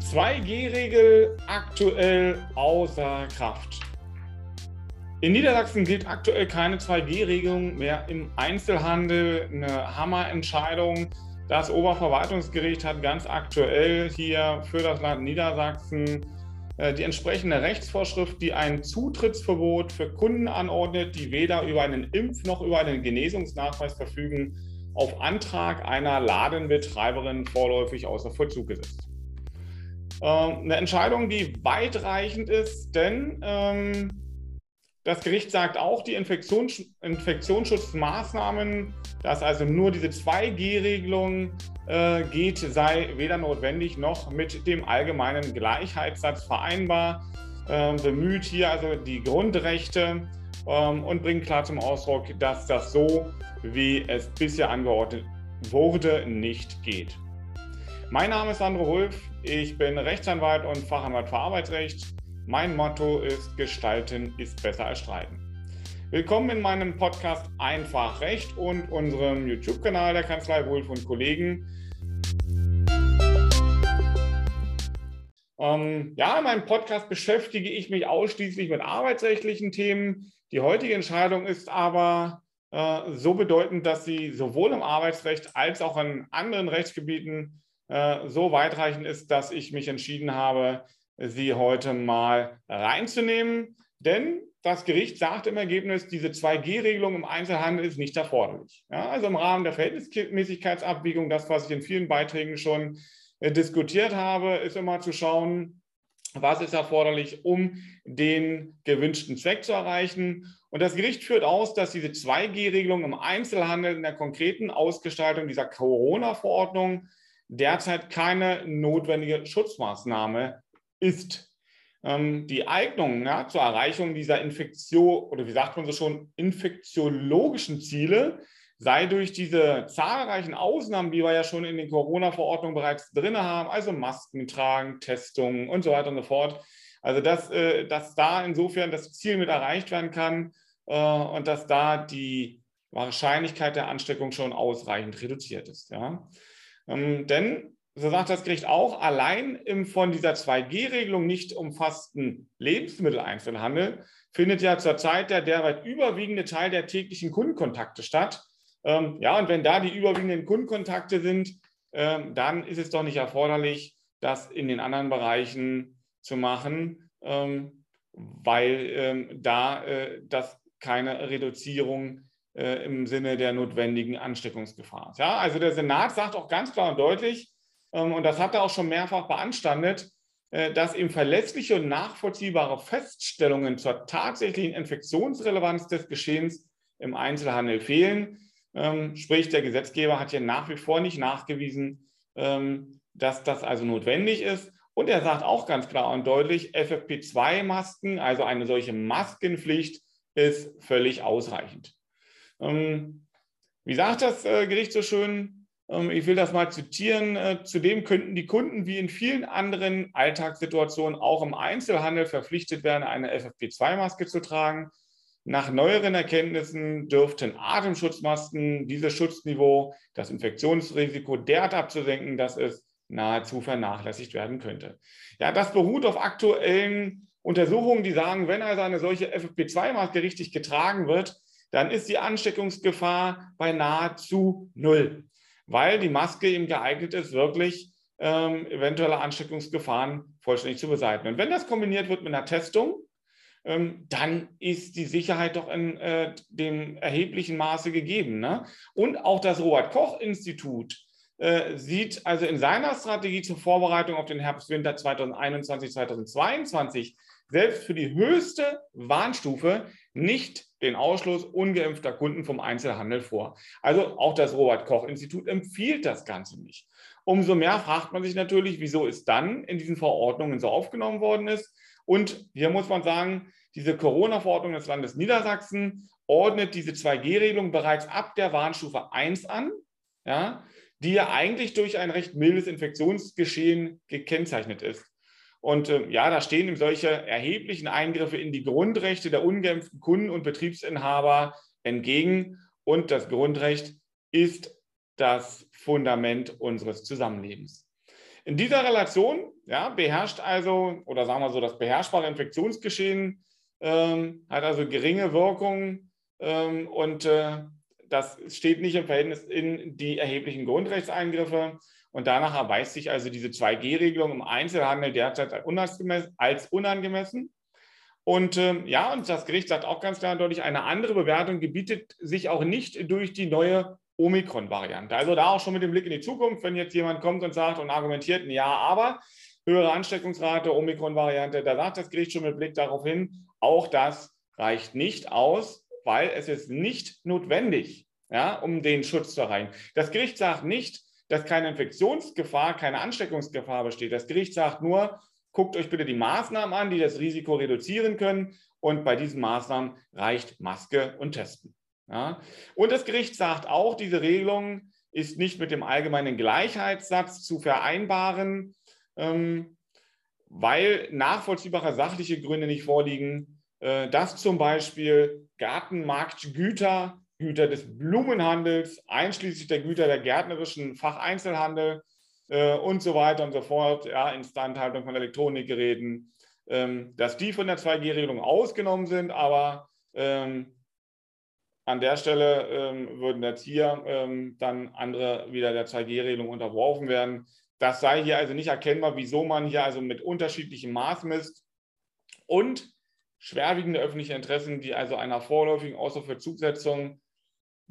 2G-Regel aktuell außer Kraft. In Niedersachsen gilt aktuell keine 2G-Regelung mehr im Einzelhandel. Eine Hammerentscheidung. Das Oberverwaltungsgericht hat ganz aktuell hier für das Land Niedersachsen die entsprechende Rechtsvorschrift, die ein Zutrittsverbot für Kunden anordnet, die weder über einen Impf- noch über einen Genesungsnachweis verfügen, auf Antrag einer Ladenbetreiberin vorläufig außer Vollzug gesetzt. Ähm, eine Entscheidung, die weitreichend ist, denn ähm, das Gericht sagt auch, die Infektions Infektionsschutzmaßnahmen, dass also nur diese 2G-Regelung äh, geht, sei weder notwendig noch mit dem allgemeinen Gleichheitssatz vereinbar. Äh, bemüht hier also die Grundrechte ähm, und bringt klar zum Ausdruck, dass das so, wie es bisher angeordnet wurde, nicht geht. Mein Name ist Sandro Wulff, ich bin Rechtsanwalt und Fachanwalt für Arbeitsrecht. Mein Motto ist Gestalten ist besser als Streiten. Willkommen in meinem Podcast Einfach Recht und unserem YouTube-Kanal der Kanzlei Wulff und Kollegen. Ähm, ja, in meinem Podcast beschäftige ich mich ausschließlich mit arbeitsrechtlichen Themen. Die heutige Entscheidung ist aber äh, so bedeutend, dass sie sowohl im Arbeitsrecht als auch in anderen Rechtsgebieten äh, so weitreichend ist, dass ich mich entschieden habe, sie heute mal reinzunehmen. Denn das Gericht sagt im Ergebnis, diese 2G-Regelung im Einzelhandel ist nicht erforderlich. Ja, also im Rahmen der Verhältnismäßigkeitsabwägung, das, was ich in vielen Beiträgen schon äh, diskutiert habe, ist immer zu schauen, was ist erforderlich, um den gewünschten Zweck zu erreichen. Und das Gericht führt aus, dass diese 2G-Regelung im Einzelhandel in der konkreten Ausgestaltung dieser Corona-Verordnung derzeit keine notwendige Schutzmaßnahme ist. Ähm, die Eignung ja, zur Erreichung dieser Infektion oder wie sagt man so schon, infektiologischen Ziele sei durch diese zahlreichen Ausnahmen, die wir ja schon in den Corona-Verordnungen bereits drin haben, also Masken tragen, Testungen und so weiter und so fort. Also dass, äh, dass da insofern das Ziel mit erreicht werden kann äh, und dass da die Wahrscheinlichkeit der Ansteckung schon ausreichend reduziert ist. Ja. Ähm, denn, so sagt das Gericht auch, allein im von dieser 2G-Regelung nicht umfassten Lebensmitteleinzelhandel findet ja zurzeit der derweit überwiegende Teil der täglichen Kundenkontakte statt. Ähm, ja, und wenn da die überwiegenden Kundenkontakte sind, ähm, dann ist es doch nicht erforderlich, das in den anderen Bereichen zu machen, ähm, weil ähm, da äh, das keine Reduzierung äh, im Sinne der notwendigen Ansteckungsgefahr. Ja, also der Senat sagt auch ganz klar und deutlich, und das hat er auch schon mehrfach beanstandet, äh, dass ihm verlässliche und nachvollziehbare Feststellungen zur tatsächlichen Infektionsrelevanz des Geschehens im Einzelhandel fehlen. Ähm, sprich, der Gesetzgeber hat hier nach wie vor nicht nachgewiesen, ähm, dass das also notwendig ist. Und er sagt auch ganz klar und deutlich, FFP2-Masken, also eine solche Maskenpflicht, ist völlig ausreichend. Ähm, wie sagt das äh, Gericht so schön? Ähm, ich will das mal zitieren. Äh, zudem könnten die Kunden wie in vielen anderen Alltagssituationen auch im Einzelhandel verpflichtet werden, eine FFP2-Maske zu tragen. Nach neueren Erkenntnissen dürften Atemschutzmasken dieses Schutzniveau, das Infektionsrisiko derart abzusenken, dass es nahezu vernachlässigt werden könnte. Ja, das beruht auf aktuellen Untersuchungen, die sagen, wenn also eine solche FFP2-Maske richtig getragen wird, dann ist die Ansteckungsgefahr bei nahezu null, weil die Maske eben geeignet ist, wirklich ähm, eventuelle Ansteckungsgefahren vollständig zu beseitigen. Und wenn das kombiniert wird mit einer Testung, ähm, dann ist die Sicherheit doch in äh, dem erheblichen Maße gegeben. Ne? Und auch das Robert-Koch-Institut äh, sieht also in seiner Strategie zur Vorbereitung auf den Herbst-Winter 2021, 2022 selbst für die höchste Warnstufe nicht den Ausschluss ungeimpfter Kunden vom Einzelhandel vor. Also auch das Robert Koch Institut empfiehlt das Ganze nicht. Umso mehr fragt man sich natürlich, wieso es dann in diesen Verordnungen so aufgenommen worden ist. Und hier muss man sagen, diese Corona-Verordnung des Landes Niedersachsen ordnet diese 2G-Regelung bereits ab der Warnstufe 1 an, ja, die ja eigentlich durch ein recht mildes Infektionsgeschehen gekennzeichnet ist. Und äh, ja, da stehen ihm solche erheblichen Eingriffe in die Grundrechte der ungeimpften Kunden und Betriebsinhaber entgegen. Und das Grundrecht ist das Fundament unseres Zusammenlebens. In dieser Relation ja, beherrscht also, oder sagen wir so, das beherrschbare Infektionsgeschehen ähm, hat also geringe Wirkung ähm, und äh, das steht nicht im Verhältnis in die erheblichen Grundrechtseingriffe. Und danach erweist sich also diese 2G-Regelung im Einzelhandel derzeit als unangemessen. Und äh, ja, und das Gericht sagt auch ganz klar deutlich, eine andere Bewertung gebietet sich auch nicht durch die neue Omikron-Variante. Also da auch schon mit dem Blick in die Zukunft, wenn jetzt jemand kommt und sagt und argumentiert, ja, aber höhere Ansteckungsrate, Omikron-Variante, da sagt das Gericht schon mit Blick darauf hin, auch das reicht nicht aus, weil es ist nicht notwendig, ja, um den Schutz zu erreichen. Das Gericht sagt nicht, dass keine Infektionsgefahr, keine Ansteckungsgefahr besteht. Das Gericht sagt nur, guckt euch bitte die Maßnahmen an, die das Risiko reduzieren können. Und bei diesen Maßnahmen reicht Maske und Testen. Ja. Und das Gericht sagt auch, diese Regelung ist nicht mit dem allgemeinen Gleichheitssatz zu vereinbaren, ähm, weil nachvollziehbare sachliche Gründe nicht vorliegen, äh, dass zum Beispiel Gartenmarktgüter, Güter des Blumenhandels, einschließlich der Güter der gärtnerischen Facheinzelhandel äh, und so weiter und so fort, ja, Instandhaltung von Elektronikgeräten, ähm, dass die von der 2G-Regelung ausgenommen sind, aber ähm, an der Stelle ähm, würden jetzt hier ähm, dann andere wieder der 2G-Regelung unterworfen werden. Das sei hier also nicht erkennbar, wieso man hier also mit unterschiedlichem Maß misst. Und schwerwiegende öffentliche Interessen, die also einer vorläufigen Außervollzugsetzung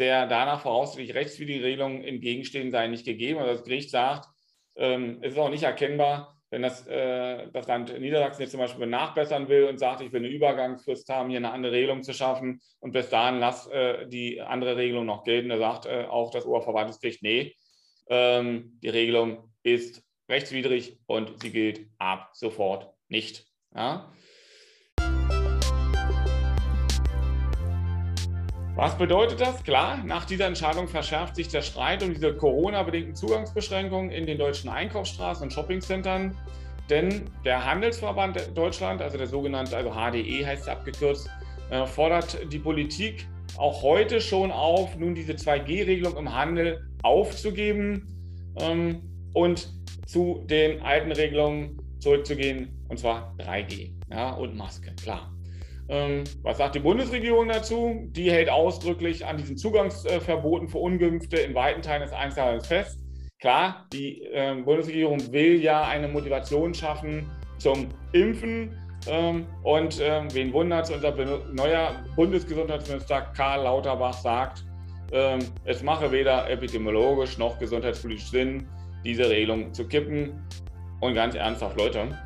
der danach voraussichtlich rechtswidrigen Regelung entgegenstehen, sei nicht gegeben. Also das Gericht sagt, ähm, es ist auch nicht erkennbar, wenn das, äh, das Land Niedersachsen jetzt zum Beispiel nachbessern will und sagt, ich will eine Übergangsfrist haben, hier eine andere Regelung zu schaffen und bis dahin lass äh, die andere Regelung noch gelten, da sagt äh, auch das Oberverwaltungsgericht, nee, ähm, die Regelung ist rechtswidrig und sie gilt ab sofort nicht. Ja? Was bedeutet das? Klar, nach dieser Entscheidung verschärft sich der Streit um diese Corona-bedingten Zugangsbeschränkungen in den deutschen Einkaufsstraßen und Shoppingcentern. Denn der Handelsverband Deutschland, also der sogenannte, also HDE heißt es abgekürzt, äh, fordert die Politik auch heute schon auf, nun diese 2G-Regelung im Handel aufzugeben ähm, und zu den alten Regelungen zurückzugehen, und zwar 3G ja, und Maske, klar. Ähm, was sagt die Bundesregierung dazu? Die hält ausdrücklich an diesen Zugangsverboten für Ungeimpfte in weiten Teilen des Einzelhandels fest. Klar, die ähm, Bundesregierung will ja eine Motivation schaffen zum Impfen. Ähm, und wen wundert es, unser neuer Bundesgesundheitsminister Karl Lauterbach sagt, es mache weder epidemiologisch noch gesundheitspolitisch Sinn, diese Regelung zu kippen. Und ganz ernsthaft, Leute,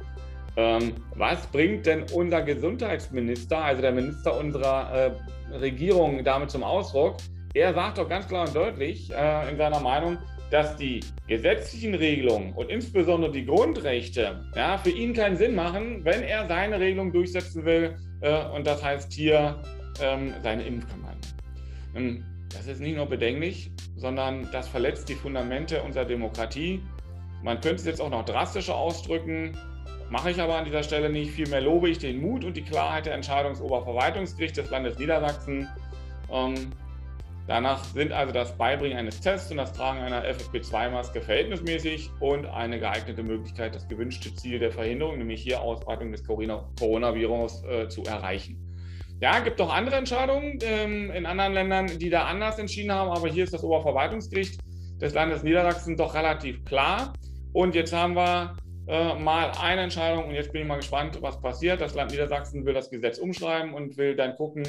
ähm, was bringt denn unser Gesundheitsminister, also der Minister unserer äh, Regierung, damit zum Ausdruck? Er sagt doch ganz klar und deutlich äh, in seiner Meinung, dass die gesetzlichen Regelungen und insbesondere die Grundrechte ja, für ihn keinen Sinn machen, wenn er seine Regelung durchsetzen will. Äh, und das heißt hier ähm, seine Impfkampagne. Ähm, das ist nicht nur bedenklich, sondern das verletzt die Fundamente unserer Demokratie. Man könnte es jetzt auch noch drastischer ausdrücken. Mache ich aber an dieser Stelle nicht. Vielmehr lobe ich den Mut und die Klarheit der Entscheidung des Oberverwaltungsgerichts des Landes Niedersachsen. Ähm, danach sind also das Beibringen eines Tests und das Tragen einer FFP2-Maske verhältnismäßig und eine geeignete Möglichkeit, das gewünschte Ziel der Verhinderung, nämlich hier Ausbreitung des Coronavirus, äh, zu erreichen. Ja, gibt auch andere Entscheidungen ähm, in anderen Ländern, die da anders entschieden haben, aber hier ist das Oberverwaltungsgericht des Landes Niedersachsen doch relativ klar. Und jetzt haben wir äh, mal eine Entscheidung und jetzt bin ich mal gespannt, was passiert. Das Land Niedersachsen will das Gesetz umschreiben und will dann gucken,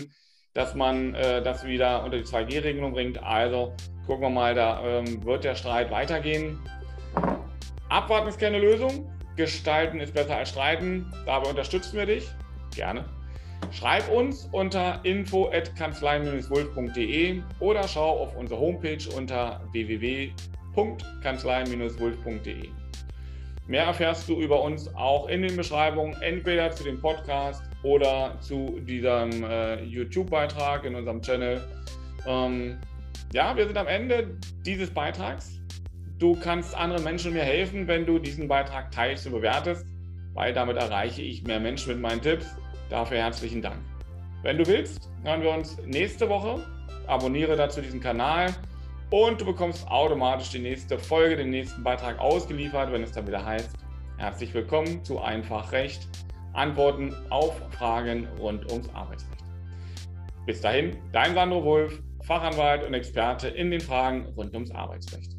dass man äh, das wieder unter die 2G-Regelung bringt. Also gucken wir mal, da ähm, wird der Streit weitergehen. Abwarten ist keine Lösung. Gestalten ist besser als streiten. Dabei unterstützen wir dich. Gerne. Schreib uns unter info.kanzlei-wulf.de oder schau auf unsere Homepage unter www.kanzlei-wulf.de. Mehr erfährst du über uns auch in den Beschreibungen, entweder zu dem Podcast oder zu diesem äh, YouTube-Beitrag in unserem Channel. Ähm, ja, wir sind am Ende dieses Beitrags. Du kannst anderen Menschen mir helfen, wenn du diesen Beitrag teilst und bewertest. weil damit erreiche ich mehr Menschen mit meinen Tipps. Dafür herzlichen Dank. Wenn du willst, hören wir uns nächste Woche. Abonniere dazu diesen Kanal und du bekommst automatisch die nächste Folge, den nächsten Beitrag ausgeliefert, wenn es dann wieder heißt. Herzlich willkommen zu Einfach Recht. Antworten auf Fragen rund ums Arbeitsrecht. Bis dahin, dein Sandro Wolf, Fachanwalt und Experte in den Fragen rund ums Arbeitsrecht.